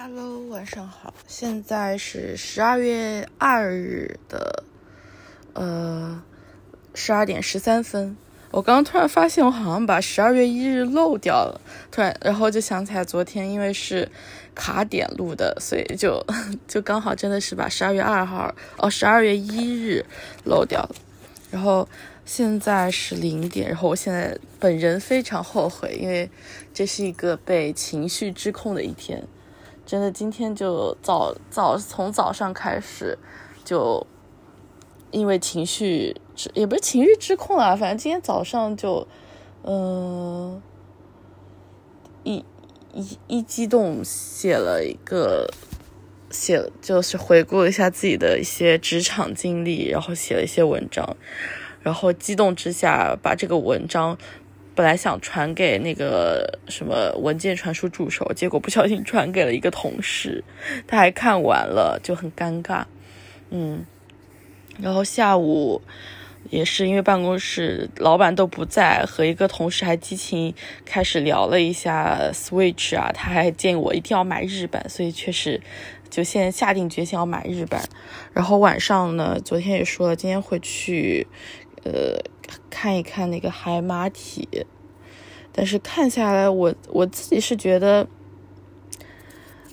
Hello，晚上好，现在是十二月二日的呃十二点十三分。我刚刚突然发现，我好像把十二月一日漏掉了。突然，然后就想起来，昨天因为是卡点录的，所以就 就刚好真的是把十二月二号哦十二月一日漏掉了。然后现在是零点，然后我现在本人非常后悔，因为这是一个被情绪支控的一天。真的，今天就早早从早上开始，就因为情绪也不是情绪失控啊，反正今天早上就，嗯，一一一激动写了一个写，就是回顾一下自己的一些职场经历，然后写了一些文章，然后激动之下把这个文章。本来想传给那个什么文件传输助手，结果不小心传给了一个同事，他还看完了，就很尴尬。嗯，然后下午也是因为办公室老板都不在，和一个同事还激情开始聊了一下 Switch 啊，他还建议我一定要买日版，所以确实就现在下定决心要买日版。然后晚上呢，昨天也说了，今天会去。呃，看一看那个海马体，但是看下来，我我自己是觉得，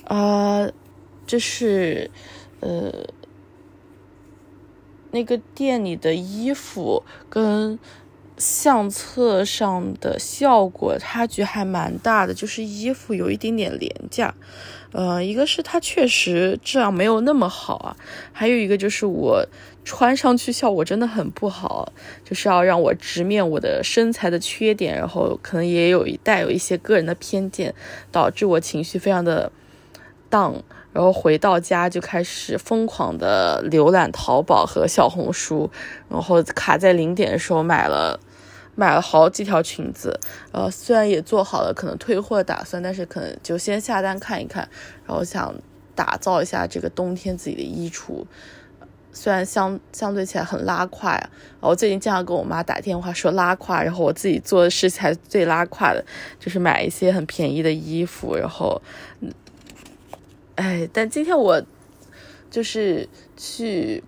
啊，这是呃，那个店里的衣服跟相册上的效果差距还蛮大的，就是衣服有一点点廉价。呃，一个是它确实质量没有那么好啊，还有一个就是我穿上去效果真的很不好，就是要让我直面我的身材的缺点，然后可能也有一带有一些个人的偏见，导致我情绪非常的 down，然后回到家就开始疯狂的浏览淘宝和小红书，然后卡在零点的时候买了。买了好几条裙子，呃，虽然也做好了可能退货的打算，但是可能就先下单看一看，然后想打造一下这个冬天自己的衣橱。虽然相相对起来很拉胯呀，我最近经常跟我妈打电话说拉胯，然后我自己做的事情最拉胯的，就是买一些很便宜的衣服，然后，哎，但今天我就是去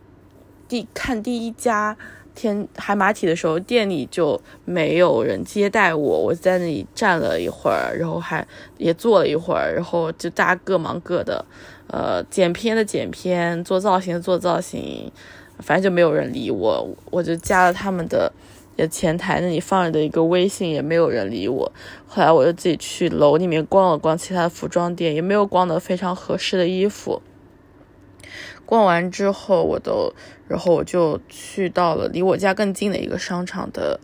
第看第一家。天海马体的时候，店里就没有人接待我，我在那里站了一会儿，然后还也坐了一会儿，然后就大家各忙各的，呃，剪片的剪片，做造型的做造型，反正就没有人理我，我就加了他们的前台那里放着的一个微信，也没有人理我。后来我就自己去楼里面逛了逛其他的服装店，也没有逛到非常合适的衣服。逛完之后，我都，然后我就去到了离我家更近的一个商场的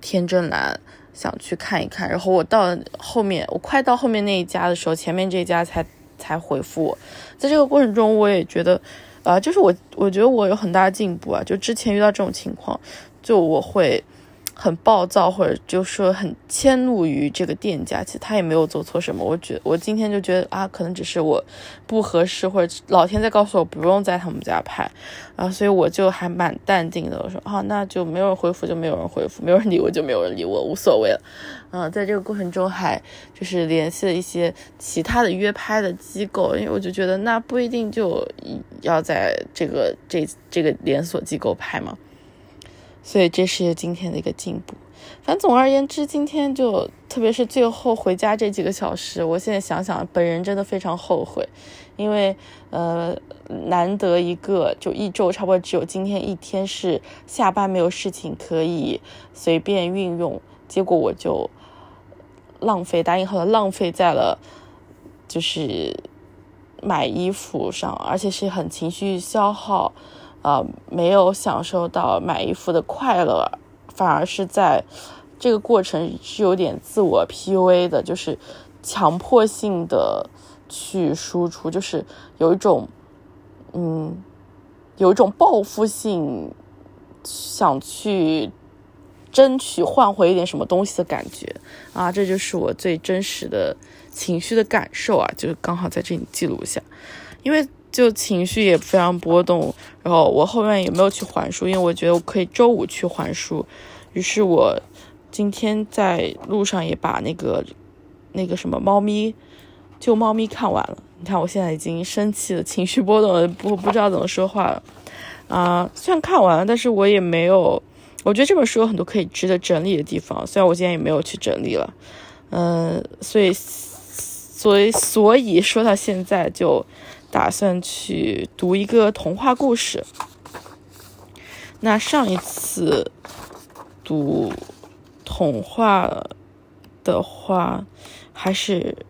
天真蓝，想去看一看。然后我到后面，我快到后面那一家的时候，前面这家才才回复我。在这个过程中，我也觉得，啊，就是我，我觉得我有很大的进步啊。就之前遇到这种情况，就我会。很暴躁，或者就说很迁怒于这个店家，其实他也没有做错什么。我觉我今天就觉得啊，可能只是我不合适，或者老天在告诉我不用在他们家拍，然后所以我就还蛮淡定的。我说啊，那就没有人回复就没有人回复，没有人理我就没有人理我，无所谓了。嗯，在这个过程中还就是联系了一些其他的约拍的机构，因为我就觉得那不一定就要在这个这这个连锁机构拍嘛。所以这是今天的一个进步。反总而言之，今天就特别是最后回家这几个小时，我现在想想，本人真的非常后悔，因为呃，难得一个就一周差不多只有今天一天是下班没有事情可以随便运用，结果我就浪费打引号的浪费在了就是买衣服上，而且是很情绪消耗。呃，没有享受到买衣服的快乐，反而是在这个过程是有点自我 PUA 的，就是强迫性的去输出，就是有一种，嗯，有一种报复性想去争取换回一点什么东西的感觉啊，这就是我最真实的情绪的感受啊，就是刚好在这里记录一下，因为。就情绪也非常波动，然后我后面也没有去还书，因为我觉得我可以周五去还书。于是我今天在路上也把那个那个什么猫咪，救猫咪看完了。你看我现在已经生气了，情绪波动了，不不知道怎么说话了。啊，虽然看完了，但是我也没有，我觉得这本书有很多可以值得整理的地方，虽然我今天也没有去整理了。嗯，所以，所以，所以说到现在就打算去读一个童话故事。那上一次读童话的话，还是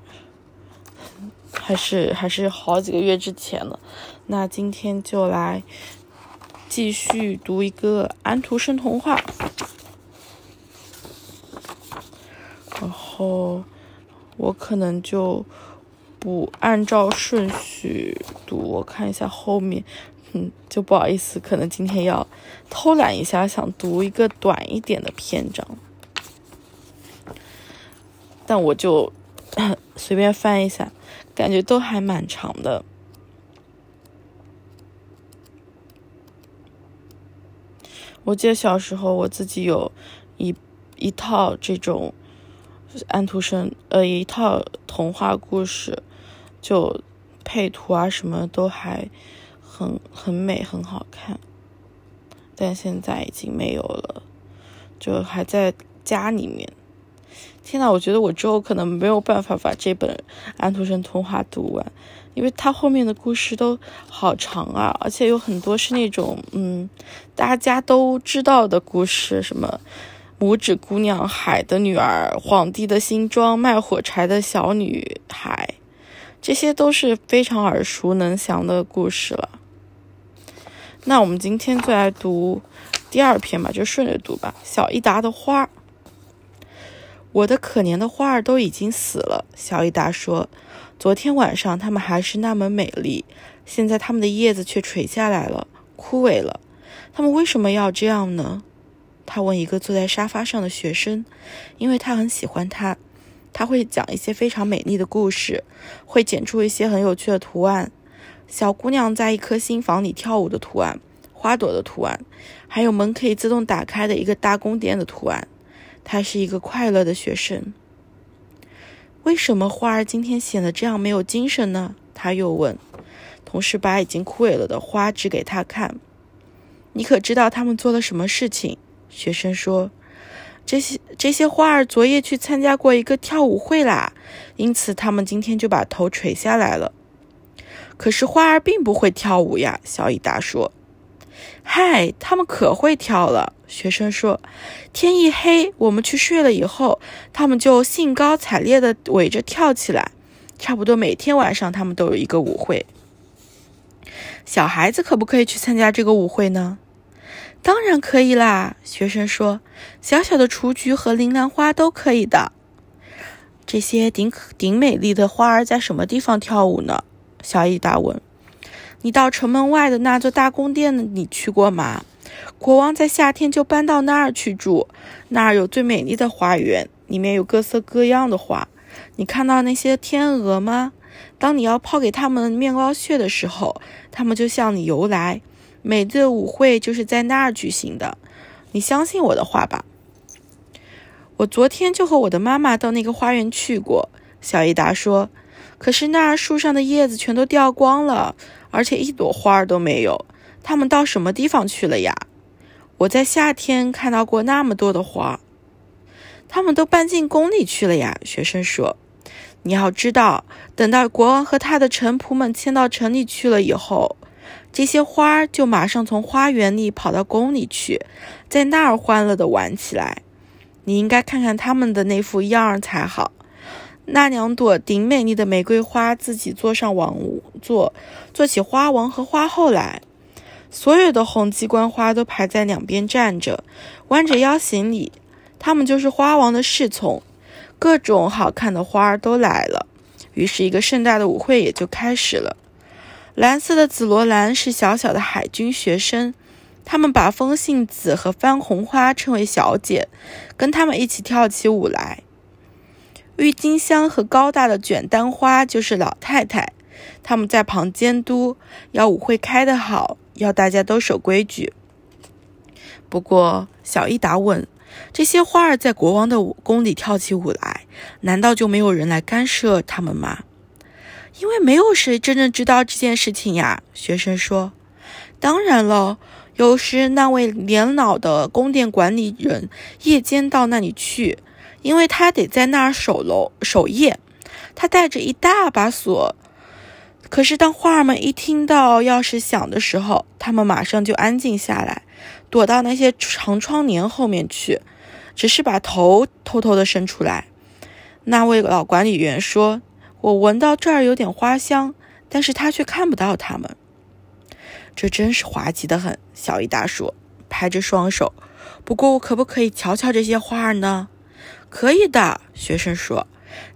还是还是好几个月之前了。那今天就来继续读一个安徒生童话。然后我可能就不按照顺序读，我看一下后面，嗯，就不好意思，可能今天要偷懒一下，想读一个短一点的篇章，但我就 随便翻一下，感觉都还蛮长的。我记得小时候我自己有一一套这种。安徒生，呃，一套童话故事，就配图啊，什么都还很很美，很好看。但现在已经没有了，就还在家里面。天呐，我觉得我之后可能没有办法把这本安徒生童话读完，因为它后面的故事都好长啊，而且有很多是那种嗯，大家都知道的故事，什么。拇指姑娘、海的女儿、皇帝的新装、卖火柴的小女孩，这些都是非常耳熟能详的故事了。那我们今天就来读第二篇吧，就顺着读吧。小伊达的花，我的可怜的花儿都已经死了。小伊达说：“昨天晚上它们还是那么美丽，现在它们的叶子却垂下来了，枯萎了。它们为什么要这样呢？”他问一个坐在沙发上的学生，因为他很喜欢他。他会讲一些非常美丽的故事，会剪出一些很有趣的图案，小姑娘在一颗新房里跳舞的图案，花朵的图案，还有门可以自动打开的一个大宫殿的图案。他是一个快乐的学生。为什么花儿今天显得这样没有精神呢？他又问，同时把已经枯萎了的花指给他看。你可知道他们做了什么事情？学生说：“这些这些花儿昨夜去参加过一个跳舞会啦，因此他们今天就把头垂下来了。可是花儿并不会跳舞呀。”小伊达说。“嗨，他们可会跳了。”学生说。“天一黑，我们去睡了以后，他们就兴高采烈地围着跳起来。差不多每天晚上，他们都有一个舞会。小孩子可不可以去参加这个舞会呢？”当然可以啦，学生说：“小小的雏菊和铃兰花都可以的。”这些顶顶美丽的花儿在什么地方跳舞呢？小伊达问。“你到城门外的那座大宫殿你去过吗？国王在夏天就搬到那儿去住，那儿有最美丽的花园，里面有各色各样的花。你看到那些天鹅吗？当你要抛给它们面包屑的时候，它们就向你游来。”美丽的舞会就是在那儿举行的，你相信我的话吧。我昨天就和我的妈妈到那个花园去过。小伊达说：“可是那儿树上的叶子全都掉光了，而且一朵花儿都没有。他们到什么地方去了呀？”我在夏天看到过那么多的花，他们都搬进宫里去了呀。学生说：“你要知道，等到国王和他的臣仆们迁到城里去了以后。”这些花儿就马上从花园里跑到宫里去，在那儿欢乐地玩起来。你应该看看他们的那副样儿才好。那两朵顶美丽的玫瑰花自己坐上王座，做起花王和花后来。所有的红鸡冠花都排在两边站着，弯着腰行礼。他们就是花王的侍从。各种好看的花儿都来了，于是，一个盛大的舞会也就开始了。蓝色的紫罗兰是小小的海军学生，他们把风信子和番红花称为小姐，跟他们一起跳起舞来。郁金香和高大的卷丹花就是老太太，他们在旁监督，要舞会开得好，要大家都守规矩。不过，小伊达问：“这些花儿在国王的舞宫里跳起舞来，难道就没有人来干涉他们吗？”因为没有谁真正知道这件事情呀。学生说：“当然了，有时那位年老的宫殿管理人夜间到那里去，因为他得在那儿守楼守夜。他带着一大把锁。可是当花儿们一听到钥匙响的时候，他们马上就安静下来，躲到那些长窗帘后面去，只是把头偷偷的伸出来。”那位老管理员说。我闻到这儿有点花香，但是他却看不到它们。这真是滑稽的很，小伊达说，拍着双手。不过我可不可以瞧瞧这些花儿呢？可以的，学生说。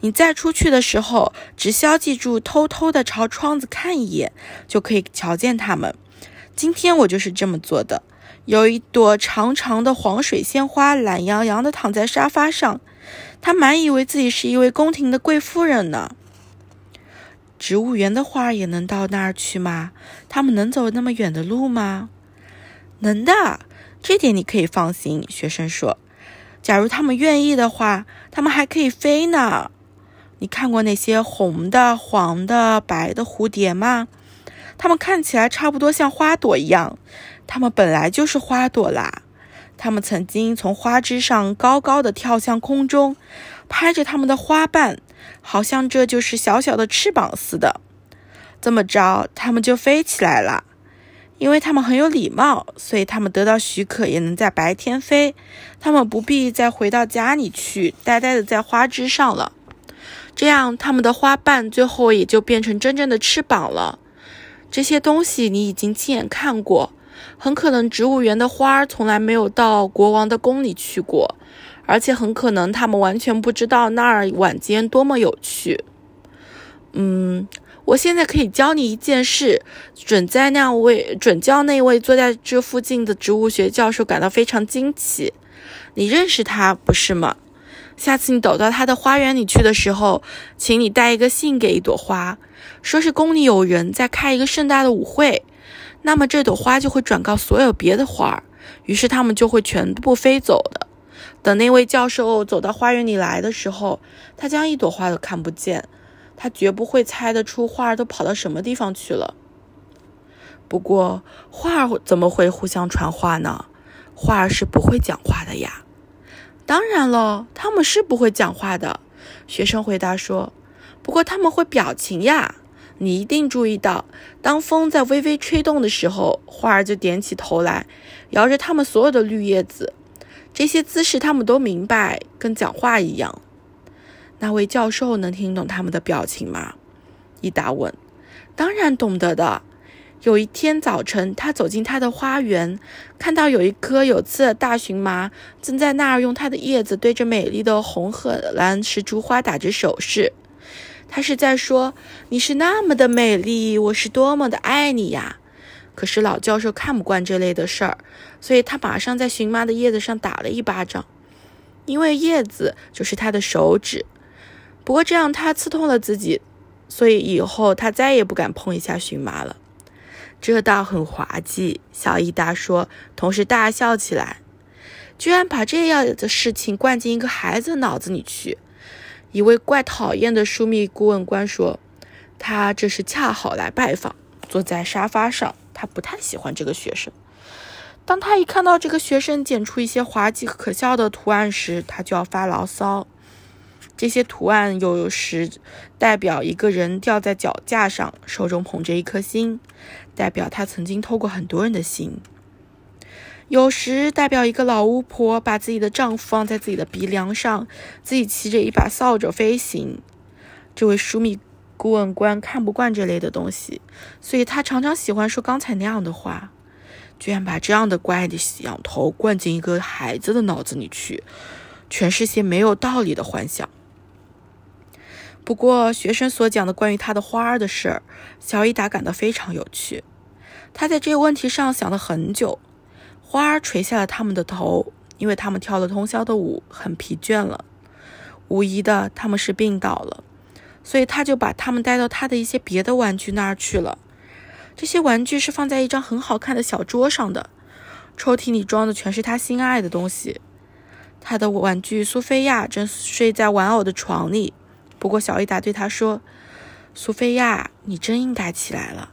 你再出去的时候，只需要记住偷偷的朝窗子看一眼，就可以瞧见它们。今天我就是这么做的。有一朵长长的黄水仙花，懒洋洋地躺在沙发上，他满以为自己是一位宫廷的贵夫人呢。植物园的花也能到那儿去吗？它们能走那么远的路吗？能的，这点你可以放心。学生说：“假如它们愿意的话，它们还可以飞呢。你看过那些红的、黄的、白的蝴蝶吗？它们看起来差不多像花朵一样。它们本来就是花朵啦。它们曾经从花枝上高高的跳向空中，拍着它们的花瓣。”好像这就是小小的翅膀似的，这么着，它们就飞起来了。因为它们很有礼貌，所以它们得到许可也能在白天飞。它们不必再回到家里去，呆呆的在花枝上了。这样，它们的花瓣最后也就变成真正的翅膀了。这些东西你已经亲眼看过。很可能植物园的花儿从来没有到国王的宫里去过。而且很可能他们完全不知道那儿晚间多么有趣。嗯，我现在可以教你一件事，准在那位准教那位坐在这附近的植物学教授感到非常惊奇。你认识他不是吗？下次你走到他的花园里去的时候，请你带一个信给一朵花，说是宫里有人在开一个盛大的舞会，那么这朵花就会转告所有别的花，于是它们就会全部飞走的。等那位教授走到花园里来的时候，他将一朵花都看不见。他绝不会猜得出花儿都跑到什么地方去了。不过，花儿怎么会互相传话呢？花儿是不会讲话的呀。当然了，他们是不会讲话的。学生回答说：“不过他们会表情呀。你一定注意到，当风在微微吹动的时候，花儿就点起头来，摇着它们所有的绿叶子。”这些姿势他们都明白，跟讲话一样。那位教授能听懂他们的表情吗？伊达问。当然懂得的。有一天早晨，他走进他的花园，看到有一棵有刺的大荨麻正在那儿用它的叶子对着美丽的红荷兰石竹花打着手势。他是在说：“你是那么的美丽，我是多么的爱你呀。”可是老教授看不惯这类的事儿，所以他马上在荨麻的叶子上打了一巴掌，因为叶子就是他的手指。不过这样他刺痛了自己，所以以后他再也不敢碰一下荨麻了。这倒很滑稽，小伊达说，同时大笑起来。居然把这样的事情灌进一个孩子的脑子里去！一位怪讨厌的枢密顾问官说：“他这是恰好来拜访，坐在沙发上。”他不太喜欢这个学生。当他一看到这个学生剪出一些滑稽可笑的图案时，他就要发牢骚。这些图案有时代表一个人吊在脚架上，手中捧着一颗心，代表他曾经偷过很多人的心；有时代表一个老巫婆把自己的丈夫放在自己的鼻梁上，自己骑着一把扫帚飞行。这位书密。顾问官看不惯这类的东西，所以他常常喜欢说刚才那样的话。居然把这样的怪的想头灌进一个孩子的脑子里去，全是些没有道理的幻想。不过，学生所讲的关于他的花儿的事儿，小伊达感到非常有趣。他在这个问题上想了很久。花儿垂下了他们的头，因为他们跳了通宵的舞，很疲倦了。无疑的，他们是病倒了。所以他就把他们带到他的一些别的玩具那儿去了。这些玩具是放在一张很好看的小桌上的，抽屉里装的全是他心爱的东西。他的玩具苏菲亚正睡在玩偶的床里。不过小伊达对他说：“苏菲亚，你真应该起来了。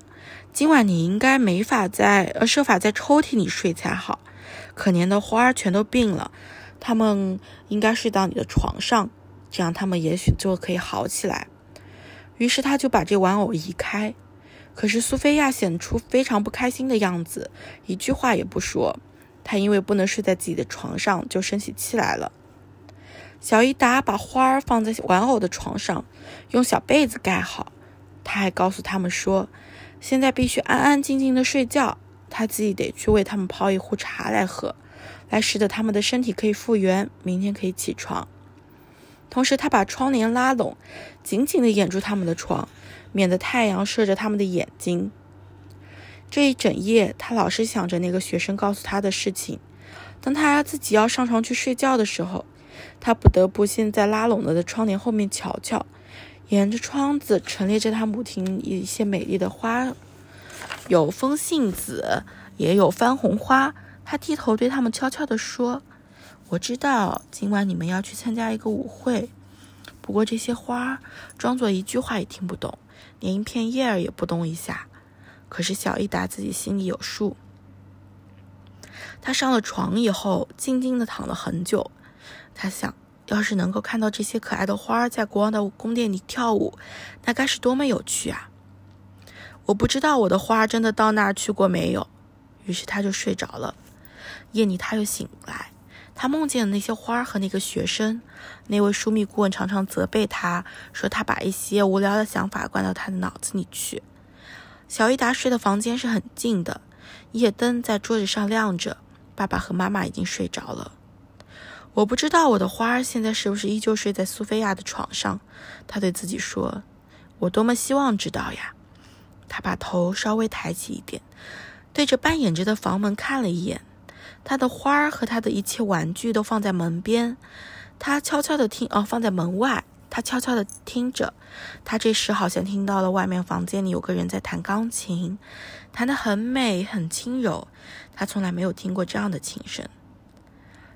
今晚你应该没法在，呃，设法在抽屉里睡才好。可怜的花儿全都病了，它们应该睡到你的床上，这样它们也许就可以好起来。于是他就把这玩偶移开。可是苏菲亚显出非常不开心的样子，一句话也不说。她因为不能睡在自己的床上，就生起气来了。小伊达把花儿放在玩偶的床上，用小被子盖好。他还告诉他们说：“现在必须安安静静的睡觉，他自己得去为他们泡一壶茶来喝，来使得他们的身体可以复原，明天可以起床。”同时，他把窗帘拉拢，紧紧地掩住他们的床，免得太阳射着他们的眼睛。这一整夜，他老是想着那个学生告诉他的事情。当他自己要上床去睡觉的时候，他不得不先在拉拢了的窗帘后面瞧瞧，沿着窗子陈列着他母亲一些美丽的花，有风信子，也有番红花。他低头对他们悄悄地说：“我知道今晚你们要去参加一个舞会，不过这些花装作一句话也听不懂，连一片叶儿也不动一下。可是小伊达自己心里有数。他上了床以后，静静地躺了很久。”他想，要是能够看到这些可爱的花儿在国王的宫殿里跳舞，那该是多么有趣啊！我不知道我的花真的到那儿去过没有。于是他就睡着了。夜里他又醒来，他梦见了那些花和那个学生。那位枢密顾问常常责备他，说他把一些无聊的想法灌到他的脑子里去。小伊达睡的房间是很静的，夜灯在桌子上亮着。爸爸和妈妈已经睡着了。我不知道我的花儿现在是不是依旧睡在苏菲亚的床上，他对自己说：“我多么希望知道呀！”他把头稍微抬起一点，对着半掩着的房门看了一眼。他的花儿和他的一切玩具都放在门边，他悄悄地听，哦，放在门外。他悄悄地听着，他这时好像听到了外面房间里有个人在弹钢琴，弹得很美，很轻柔。他从来没有听过这样的琴声。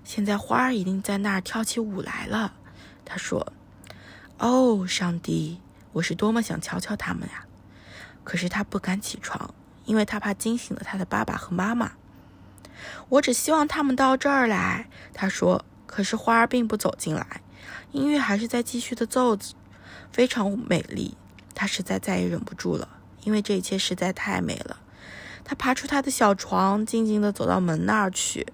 现在花儿一定在那儿跳起舞来了，他说：“哦，上帝，我是多么想瞧瞧他们呀！”可是他不敢起床，因为他怕惊醒了他的爸爸和妈妈。我只希望他们到这儿来，他说。可是花儿并不走进来，音乐还是在继续的奏着，非常美丽。他实在再也忍不住了，因为这一切实在太美了。他爬出他的小床，静静地走到门那儿去。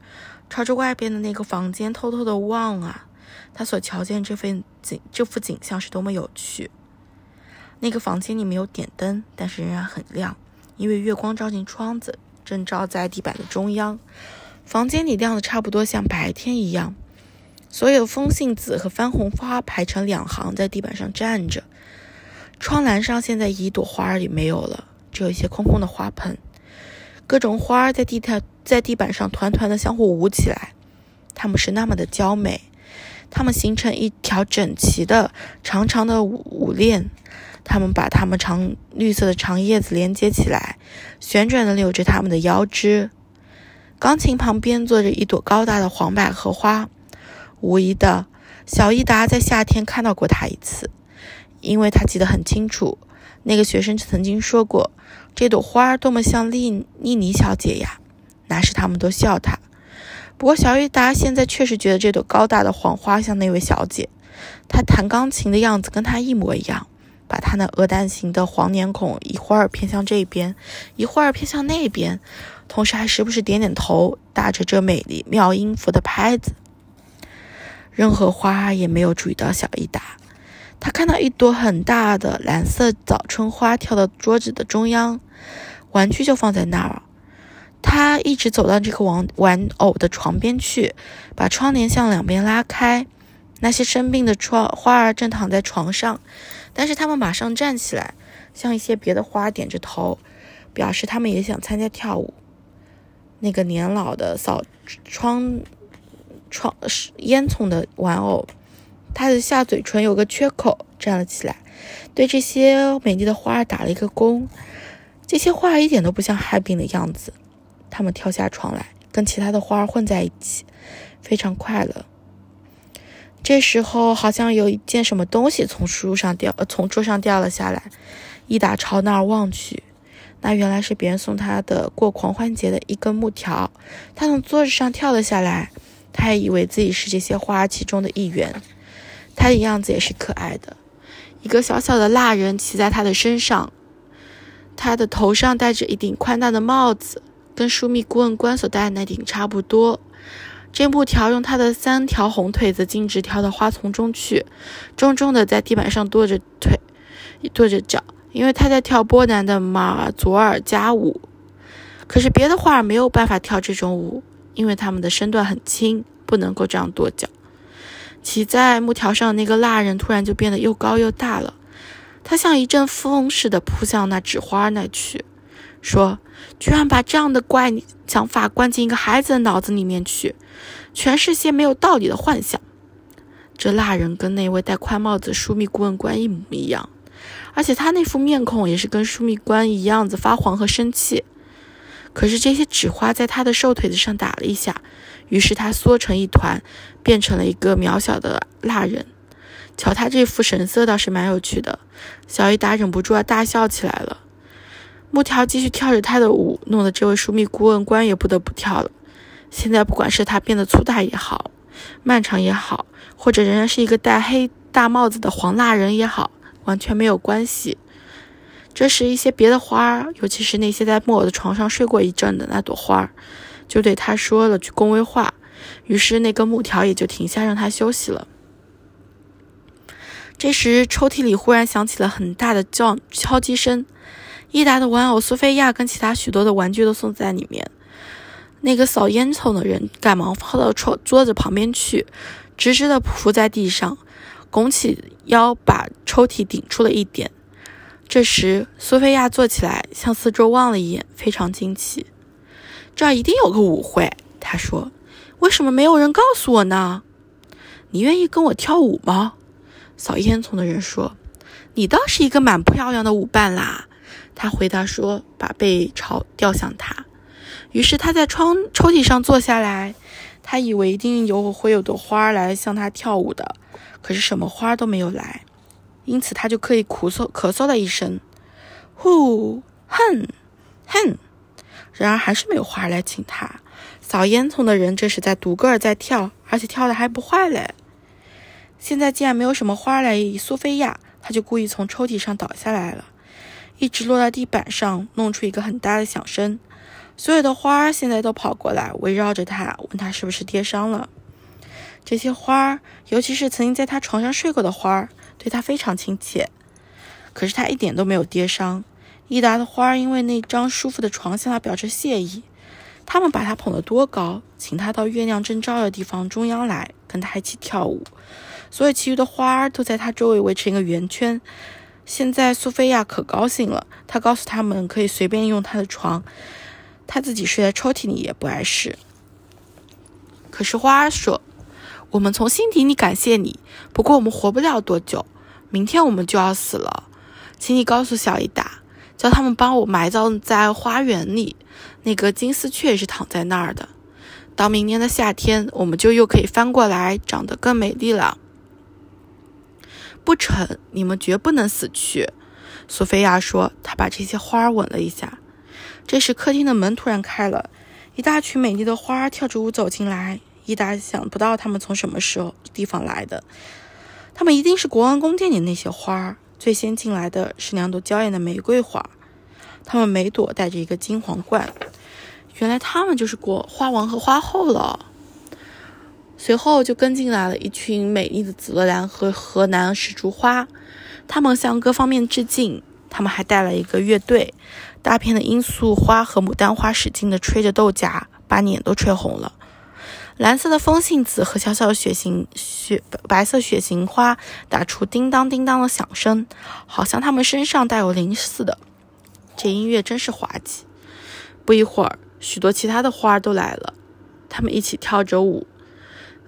朝着外边的那个房间偷偷的望啊，他所瞧见这份景，这幅景象是多么有趣。那个房间里没有点灯，但是仍然很亮，因为月光照进窗子，正照在地板的中央。房间里亮的差不多像白天一样。所有风信子和番红花排成两行在地板上站着。窗栏上现在一朵花儿也没有了，只有一些空空的花盆。各种花儿在地条在地板上团团的相互舞起来，它们是那么的娇美，它们形成一条整齐的长长的舞舞链，它们把它们长绿色的长叶子连接起来，旋转的扭着它们的腰肢。钢琴旁边坐着一朵高大的黄百合花，无疑的，小伊达在夏天看到过它一次，因为他记得很清楚，那个学生曾经说过。这朵花多么像丽丽妮小姐呀！那时他们都笑她。不过小雨达现在确实觉得这朵高大的黄花像那位小姐。她弹钢琴的样子跟她一模一样，把她那鹅蛋形的黄脸孔一会儿偏向这边，一会儿偏向那边，同时还时不时点点头，打着这美丽妙音符的拍子。任何花也没有注意到小伊达。他看到一朵很大的蓝色早春花跳到桌子的中央，玩具就放在那儿。他一直走到这个玩玩偶的床边去，把窗帘向两边拉开。那些生病的窗花儿正躺在床上，但是他们马上站起来，向一些别的花点着头，表示他们也想参加跳舞。那个年老的扫窗窗烟囱的玩偶。他的下嘴唇有个缺口，站了起来，对这些美丽的花儿打了一个躬。这些花儿一点都不像害病的样子，他们跳下床来，跟其他的花儿混在一起，非常快乐。这时候，好像有一件什么东西从书上掉，呃，从桌上掉了下来。伊达朝那儿望去，那原来是别人送他的过狂欢节的一根木条。他从桌子上跳了下来，他还以为自己是这些花其中的一员。他的样子也是可爱的，一个小小的蜡人骑在他的身上，他的头上戴着一顶宽大的帽子，跟枢密顾问官所戴的那顶差不多。这木条用他的三条红腿子径直跳到花丛中去，重重的在地板上跺着腿，跺着脚，因为他在跳波兰的马佐尔加舞。可是别的花儿没有办法跳这种舞，因为它们的身段很轻，不能够这样跺脚。骑在木条上那个蜡人突然就变得又高又大了，他像一阵风似的扑向那纸花那去，说：“居然把这样的怪想法灌进一个孩子的脑子里面去，全是些没有道理的幻想。”这蜡人跟那位戴宽帽子的枢密顾问官一模一样，而且他那副面孔也是跟枢密官一样子发黄和生气。可是这些纸花在他的瘦腿子上打了一下。于是他缩成一团，变成了一个渺小的蜡人。瞧他这副神色，倒是蛮有趣的。小伊达忍不住要大笑起来了。木条继续跳着他的舞，弄得这位枢密顾问官也不得不跳了。现在不管是他变得粗大也好，漫长也好，或者仍然是一个戴黑大帽子的黄蜡人也好，完全没有关系。这时，一些别的花儿，尤其是那些在木偶的床上睡过一阵的那朵花儿。就对他说了句恭维话，于是那根木条也就停下，让他休息了。这时，抽屉里忽然响起了很大的叫敲击声。伊达的玩偶苏菲亚跟其他许多的玩具都送在里面。那个扫烟囱的人赶忙跑到桌桌子旁边去，直直的伏在地上，拱起腰把抽屉顶出了一点。这时，苏菲亚坐起来，向四周望了一眼，非常惊奇。这儿一定有个舞会，他说：“为什么没有人告诉我呢？”你愿意跟我跳舞吗？扫烟囱的人说：“你倒是一个蛮漂亮的舞伴啦。”他回答说：“把背朝掉向他。”于是他在窗抽屉上坐下来。他以为一定有会有朵花来向他跳舞的，可是什么花都没有来，因此他就可以咳嗽咳嗽了一声：“呼，哼，哼。”然而还是没有花来请他。扫烟囱的人这时在独个儿在跳，而且跳的还不坏嘞。现在既然没有什么花来苏菲亚，他就故意从抽屉上倒下来了，一直落在地板上，弄出一个很大的响声。所有的花现在都跑过来围绕着他，问他是不是跌伤了。这些花儿，尤其是曾经在他床上睡过的花儿，对他非常亲切。可是他一点都没有跌伤。益达的花儿因为那张舒服的床向他表示谢意，他们把他捧得多高，请他到月亮正照的地方中央来跟他一起跳舞。所有其余的花儿都在他周围围成一个圆圈。现在苏菲亚可高兴了，她告诉他们可以随便用她的床，她自己睡在抽屉里也不碍事。可是花儿说：“我们从心底里感谢你，不过我们活不了多久，明天我们就要死了，请你告诉小伊达。”叫他们帮我埋葬在花园里，那个金丝雀是躺在那儿的。到明年的夏天，我们就又可以翻过来，长得更美丽了。不成，你们绝不能死去。索菲亚说。她把这些花吻了一下。这时，客厅的门突然开了，一大群美丽的花跳着舞走进来。伊达想不到他们从什么时候地方来的，他们一定是国王宫殿里那些花。最先进来的是两朵娇艳的玫瑰花，它们每朵戴着一个金皇冠。原来他们就是国花王和花后了。随后就跟进来了一群美丽的紫罗兰和河南石竹花，他们向各方面致敬。他们还带了一个乐队，大片的罂粟花和牡丹花使劲地吹着豆荚，把脸都吹红了。蓝色的风信子和小小的雪型雪白色雪型花打出叮当叮当的响声，好像它们身上带有灵似的。这音乐真是滑稽。不一会儿，许多其他的花都来了，它们一起跳着舞。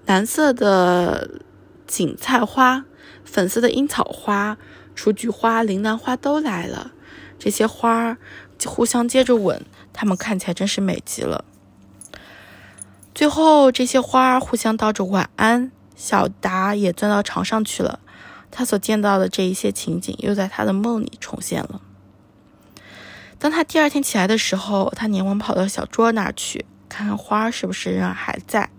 蓝色的锦菜花、粉色的樱草花、雏菊花、铃兰花都来了。这些花儿互相接着吻，它们看起来真是美极了。最后，这些花儿互相道着晚安。小达也钻到床上去了。他所见到的这一些情景，又在他的梦里重现了。当他第二天起来的时候，他连忙跑到小桌那儿去，看看花是不是仍然还在。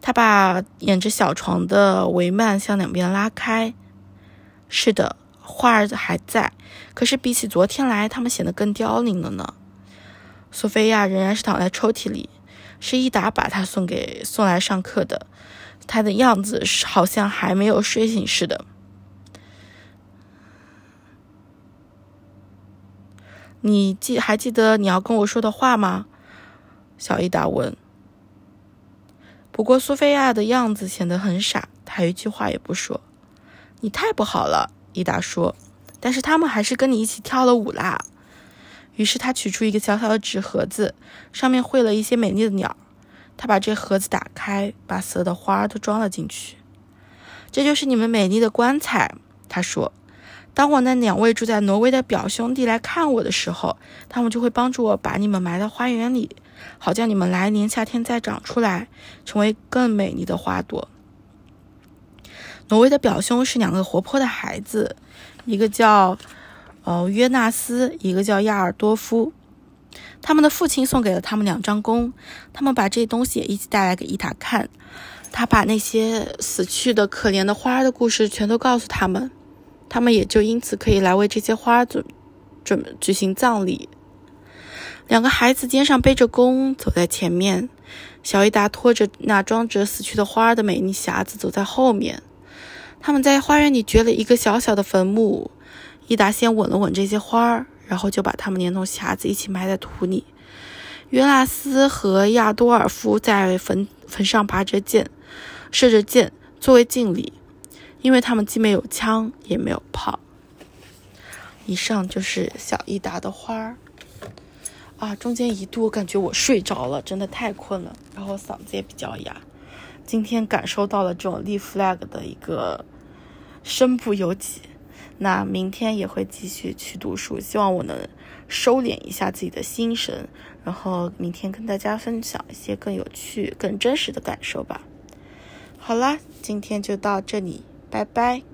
他把沿着小床的帷幔向两边拉开。是的，花儿还在，可是比起昨天来，它们显得更凋零了呢。索菲亚仍然是躺在抽屉里，是伊达把她送给送来上课的。她的样子是好像还没有睡醒似的。你记还记得你要跟我说的话吗？小伊达问。不过苏菲亚的样子显得很傻，她一句话也不说。你太不好了，伊达说。但是他们还是跟你一起跳了舞啦。于是他取出一个小小的纸盒子，上面绘了一些美丽的鸟。他把这盒子打开，把所有的花都装了进去。这就是你们美丽的棺材，他说。当我那两位住在挪威的表兄弟来看我的时候，他们就会帮助我把你们埋到花园里，好叫你们来年夏天再长出来，成为更美丽的花朵。挪威的表兄是两个活泼的孩子，一个叫呃约纳斯，一个叫亚尔多夫。他们的父亲送给了他们两张弓，他们把这些东西也一起带来给伊塔看。他把那些死去的可怜的花的故事全都告诉他们。他们也就因此可以来为这些花准准举行葬礼。两个孩子肩上背着弓，走在前面；小伊达拖着那装着死去的花儿的美丽匣子走在后面。他们在花园里掘了一个小小的坟墓。伊达先吻了吻这些花儿，然后就把它们连同匣子一起埋在土里。约纳斯和亚多尔夫在坟坟上拔着剑，射着箭作为敬礼。因为他们既没有枪也没有炮。以上就是小伊达的花儿啊，中间一度我感觉我睡着了，真的太困了，然后嗓子也比较哑。今天感受到了这种立 flag 的一个身不由己，那明天也会继续去读书，希望我能收敛一下自己的心神，然后明天跟大家分享一些更有趣、更真实的感受吧。好啦，今天就到这里。拜拜。